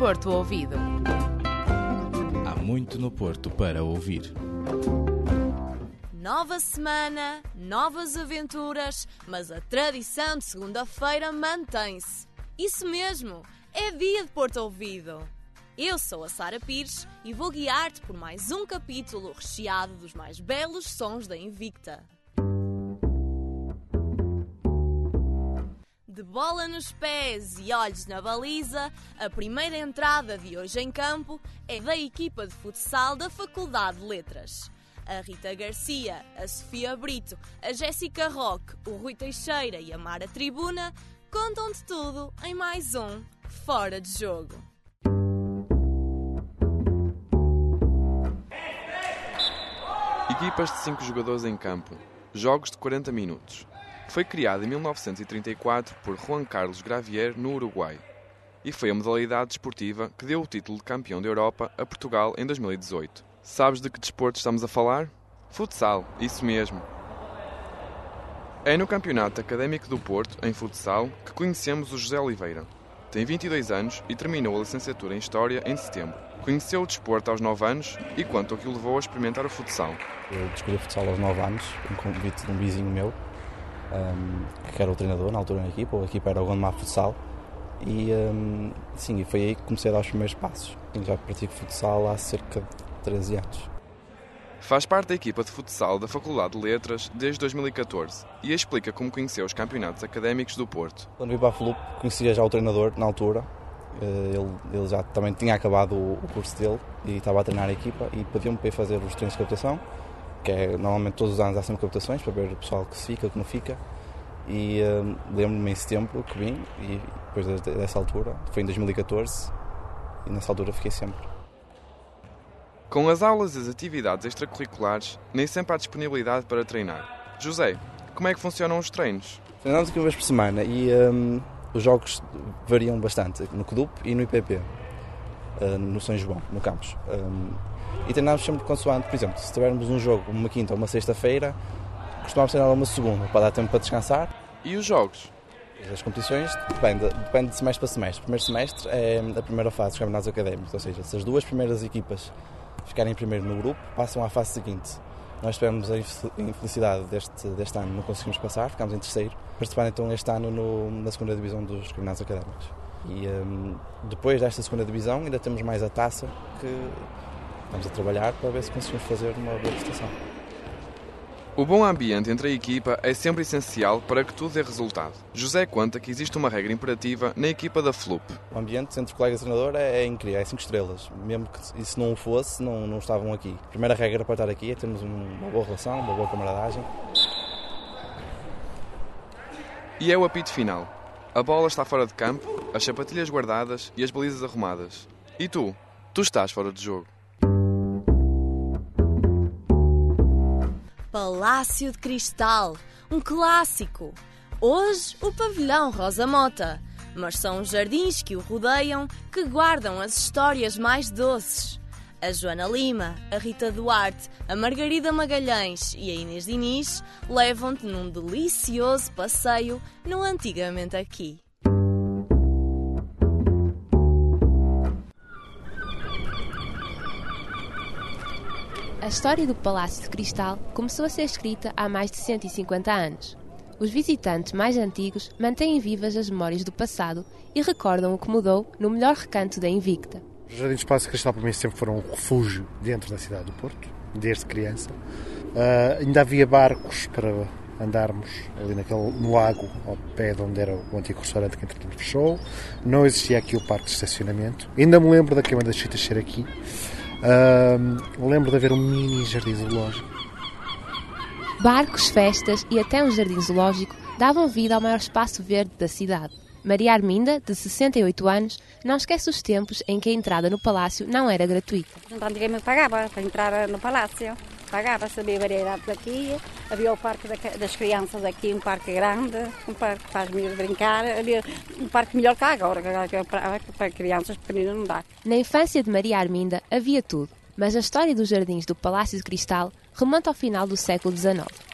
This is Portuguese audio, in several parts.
Porto Ouvido. Há muito no Porto para ouvir. Nova semana, novas aventuras, mas a tradição de segunda-feira mantém-se. Isso mesmo, é dia de Porto Ouvido. Eu sou a Sara Pires e vou guiar-te por mais um capítulo recheado dos mais belos sons da Invicta. De bola nos pés e olhos na baliza, a primeira entrada de hoje em campo é da equipa de futsal da Faculdade de Letras. A Rita Garcia, a Sofia Brito, a Jéssica Roque, o Rui Teixeira e a Mara Tribuna contam-te tudo em mais um Fora de Jogo. Equipas de 5 jogadores em campo. Jogos de 40 minutos. Foi criado em 1934 por Juan Carlos Gravier no Uruguai e foi a modalidade desportiva que deu o título de campeão da Europa a Portugal em 2018. Sabes de que desporto estamos a falar? Futsal, isso mesmo. É no Campeonato Académico do Porto, em futsal, que conhecemos o José Oliveira. Tem 22 anos e terminou a licenciatura em História em setembro. Conheceu o desporto aos 9 anos e quanto ao que o levou a experimentar o futsal. Eu descobri o futsal aos 9 anos, um convite de um vizinho meu, um, que era o treinador na altura na equipa, a equipa era o Gondomar Futsal, e um, sim, foi aí que comecei a dar os primeiros passos. Já pratico futsal há cerca de 13 anos. Faz parte da equipa de futsal da Faculdade de Letras desde 2014 e explica como conheceu os campeonatos académicos do Porto. Quando vim para a FLUP, conhecia já o treinador na altura. Ele, ele já também tinha acabado o, curso dele e estava a treinar a equipa e pediu-me para ir fazer os treinos de captação, que é normalmente todos os anos há sempre captações para ver o pessoal que se fica, que não fica. E um, lembro-me em setembro que vim e depois dessa altura, foi em 2014, e nessa altura fiquei sempre. Com as aulas e as atividades extracurriculares, nem sempre há disponibilidade para treinar. José, como é que funcionam os treinos? Treinamos aqui uma vez por semana e um, os jogos variam bastante no CDUP e no IPP, uh, no São João, no campus. E treinamos sempre consoante, por exemplo, se tivermos um jogo uma quinta ou uma sexta-feira, costumamos treinar uma segunda para dar tempo para descansar. E os jogos? As competições depende, depende de semestre para semestre. O primeiro semestre é a primeira fase dos campeonatos académicos, ou seja, se as duas primeiras equipas ficarem primeiro no grupo, passam à fase seguinte. Nós tivemos a infelicidade deste, deste ano, não conseguimos passar, ficámos em terceiro, participando então este ano no, na segunda divisão dos campeonatos académicos. E um, depois desta segunda divisão ainda temos mais a taça que estamos a trabalhar para ver se conseguimos fazer uma boa prestação. O bom ambiente entre a equipa é sempre essencial para que tudo dê resultado. José conta que existe uma regra imperativa na equipa da FLUP. O ambiente entre colegas e treinador é, é incrível, é 5 estrelas. Mesmo que se não fosse, não, não estavam aqui. A primeira regra para estar aqui é termos uma boa relação, uma boa camaradagem. E é o apito final. A bola está fora de campo, as sapatilhas guardadas e as balizas arrumadas. E tu? Tu estás fora de jogo. Palácio de Cristal, um clássico. Hoje, o pavilhão Rosa Mota, mas são os jardins que o rodeiam que guardam as histórias mais doces. A Joana Lima, a Rita Duarte, a Margarida Magalhães e a Inês Diniz levam-te num delicioso passeio no Antigamente Aqui. História do Palácio de Cristal começou a ser escrita há mais de 150 anos. Os visitantes mais antigos mantêm vivas as memórias do passado e recordam o que mudou no melhor recanto da Invicta. Os Jardins do Palácio de Cristal para mim sempre foram um refúgio dentro da cidade do Porto, desde criança. Uh, ainda havia barcos para andarmos ali naquele, no lago, ao pé de onde era o antigo restaurante que entretanto fechou. Não existia aqui o parque de estacionamento. Ainda me lembro da queima das chitas ser aqui. Uh, lembro de haver um mini jardim zoológico. Barcos, festas e até um jardim zoológico davam vida ao maior espaço verde da cidade. Maria Arminda, de 68 anos, não esquece os tempos em que a entrada no palácio não era gratuita. Antigamente pagava para entrar no palácio. Pagava, sabia variedades aqui, havia o parque das crianças aqui, um parque grande, um parque que faz meio brincar, havia um parque melhor que agora, que é para crianças pequeninas não dá. Na infância de Maria Arminda havia tudo, mas a história dos jardins do Palácio de Cristal remonta ao final do século XIX.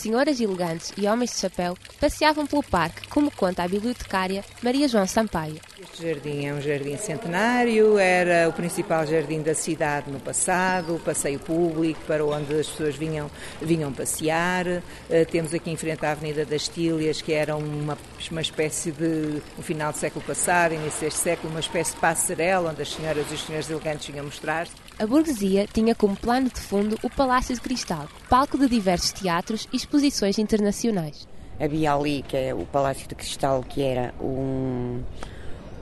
Senhoras elegantes e homens de chapéu passeavam pelo parque, como conta a bibliotecária Maria João Sampaio. Este jardim é um jardim centenário, era o principal jardim da cidade no passado, o passeio público para onde as pessoas vinham, vinham passear. Uh, temos aqui em frente à Avenida das Tílias, que era uma, uma espécie de, no final do século passado, início deste século, uma espécie de passarela onde as senhoras e os senhores elegantes vinham mostrar-se. A burguesia tinha como plano de fundo o Palácio de Cristal, palco de diversos teatros e exposições internacionais. Havia ali, que é o Palácio de Cristal, que era um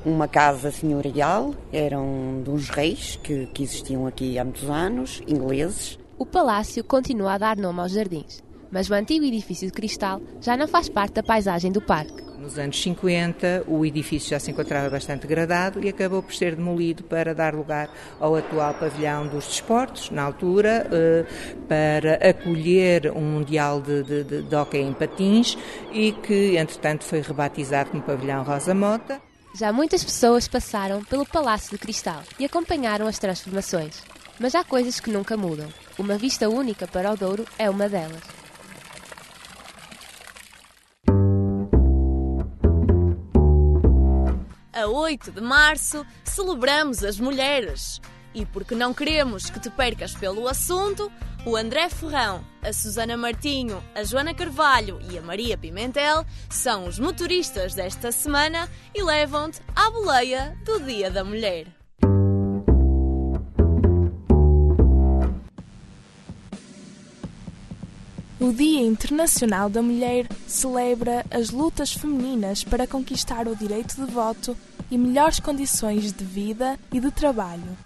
uma casa senhorial, eram de uns reis que, que existiam aqui há muitos anos, ingleses. O palácio continua a dar nome aos jardins, mas o antigo edifício de cristal já não faz parte da paisagem do parque. Nos anos 50, o edifício já se encontrava bastante degradado e acabou por ser demolido para dar lugar ao atual pavilhão dos desportos, na altura, eh, para acolher um Mundial de, de, de, de Hockey em Patins e que, entretanto, foi rebatizado como Pavilhão Rosa Mota. Já muitas pessoas passaram pelo Palácio de Cristal e acompanharam as transformações. Mas há coisas que nunca mudam. Uma vista única para o Douro é uma delas. A 8 de março celebramos as mulheres. E porque não queremos que te percas pelo assunto, o André Ferrão, a Susana Martinho, a Joana Carvalho e a Maria Pimentel são os motoristas desta semana e levam-te à boleia do Dia da Mulher. O Dia Internacional da Mulher celebra as lutas femininas para conquistar o direito de voto e melhores condições de vida e de trabalho.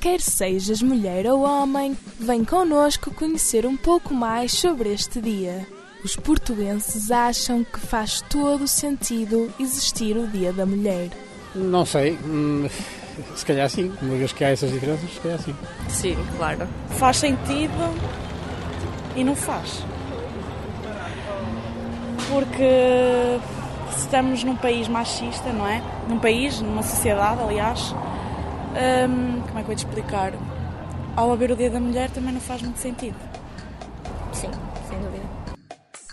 Quer sejas mulher ou homem, vem connosco conhecer um pouco mais sobre este dia. Os portugueses acham que faz todo sentido existir o Dia da Mulher. Não sei, hum, se calhar sim, uma vez que há essas diferenças, se calhar sim. Sim, claro. Faz sentido e não faz. Porque estamos num país machista, não é? Num país, numa sociedade, aliás, Hum, como é que eu vou te explicar? Ao haver o Dia da Mulher também não faz muito sentido. Sim, sem dúvida.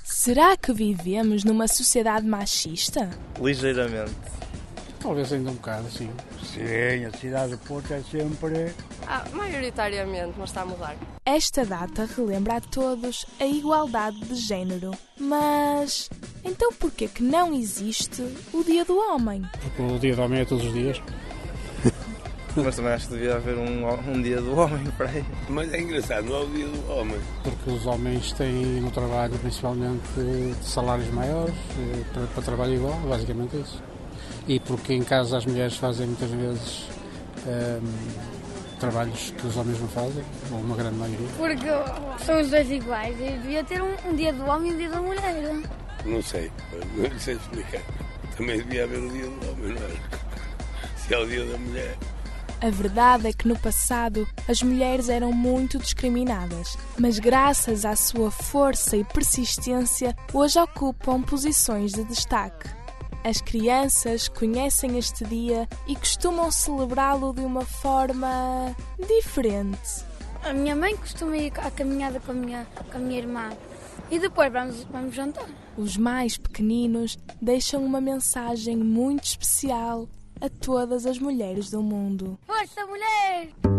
Será que vivemos numa sociedade machista? Ligeiramente. Talvez ainda um bocado, sim. Sim, a cidade do Porto é sempre. Ah, maioritariamente, mas está a mudar. Esta data relembra a todos a igualdade de género. Mas. Então porquê que não existe o Dia do Homem? Porque o Dia do Homem é todos os dias. Mas também acho que devia haver um, um dia do homem para aí. Mas é engraçado, não é o dia do homem. Porque os homens têm no trabalho principalmente salários maiores, eh, para, para trabalho igual, basicamente isso. E porque em casa as mulheres fazem muitas vezes um, ehm, trabalhos que os homens não fazem, ou uma grande maioria. Porque são os dois iguais e devia ter um, um dia do homem e um dia da mulher. Não sei, não sei explicar. Também devia haver o dia do homem, não é? Se é o dia da mulher. A verdade é que no passado as mulheres eram muito discriminadas, mas graças à sua força e persistência, hoje ocupam posições de destaque. As crianças conhecem este dia e costumam celebrá-lo de uma forma diferente. A minha mãe costuma ir à caminhada com a minha, com a minha irmã e depois vamos, vamos jantar. Os mais pequeninos deixam uma mensagem muito especial a todas as mulheres do mundo. Força, mulher!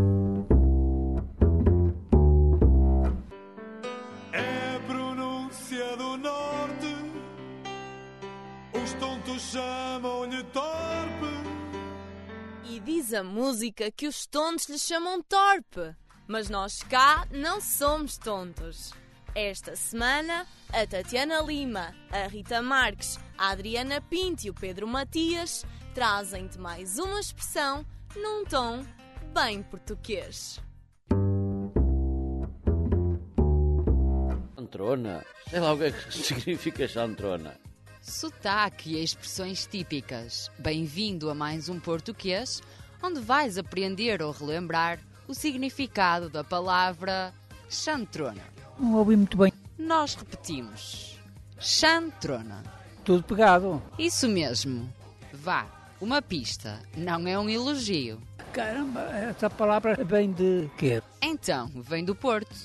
Diz a música que os tontos lhe chamam torpe. Mas nós cá não somos tontos. Esta semana, a Tatiana Lima, a Rita Marques, a Adriana Pinto e o Pedro Matias trazem-te mais uma expressão num tom bem português. Chantrona? Sei lá o que é que significa chantrona. Sotaque e expressões típicas. Bem-vindo a mais um português, onde vais aprender ou relembrar o significado da palavra chantrona. Não ouvi muito bem. Nós repetimos. Chantrona. Tudo pegado. Isso mesmo. Vá, uma pista não é um elogio. Caramba, essa palavra vem de quê? Então, vem do Porto.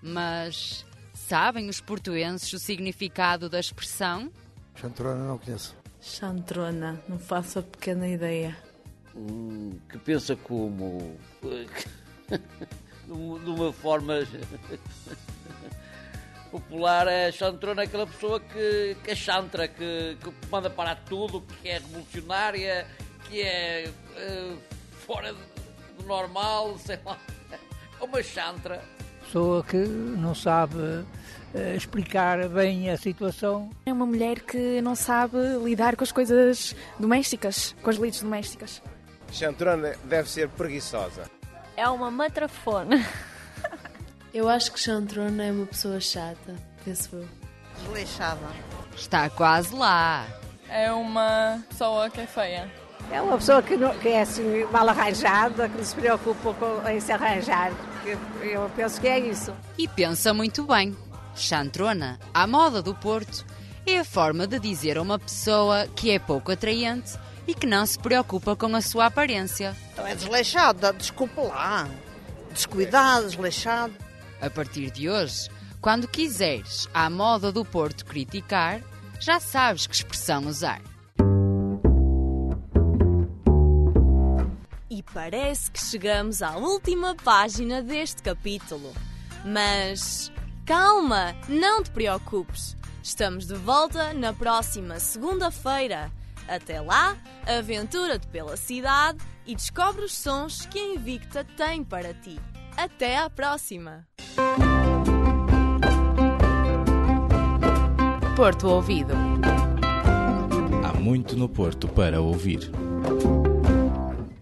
Mas Sabem os portuenses o significado da expressão? Chantrona não conheço. Chantrona, não faço a pequena ideia. Que pensa como. de uma forma popular, é chantrona aquela pessoa que, que é chantra, que, que manda parar tudo, que é revolucionária, que é uh, fora do normal, sei lá. É uma chantra. Pessoa que não sabe uh, explicar bem a situação. É uma mulher que não sabe lidar com as coisas domésticas, com as lides domésticas. Chantrona deve ser preguiçosa. É uma matrafona. Eu acho que Chantrona é uma pessoa chata, penso eu. Desleixada. Está quase lá. É uma pessoa que é feia. É uma pessoa que, não, que é assim mal arranjada, que não se preocupa com, em se arranjar. Eu penso que é isso. E pensa muito bem. Chantrona, à moda do Porto, é a forma de dizer a uma pessoa que é pouco atraente e que não se preocupa com a sua aparência. Então é desleixada, desculpa lá. Descuidado, desleixado. A partir de hoje, quando quiseres à moda do Porto criticar, já sabes que expressão usar. E parece que chegamos à última página deste capítulo. Mas calma, não te preocupes. Estamos de volta na próxima segunda-feira. Até lá, aventura-te pela cidade e descobre os sons que a Invicta tem para ti. Até à próxima! Porto Ouvido. Há muito no Porto para ouvir.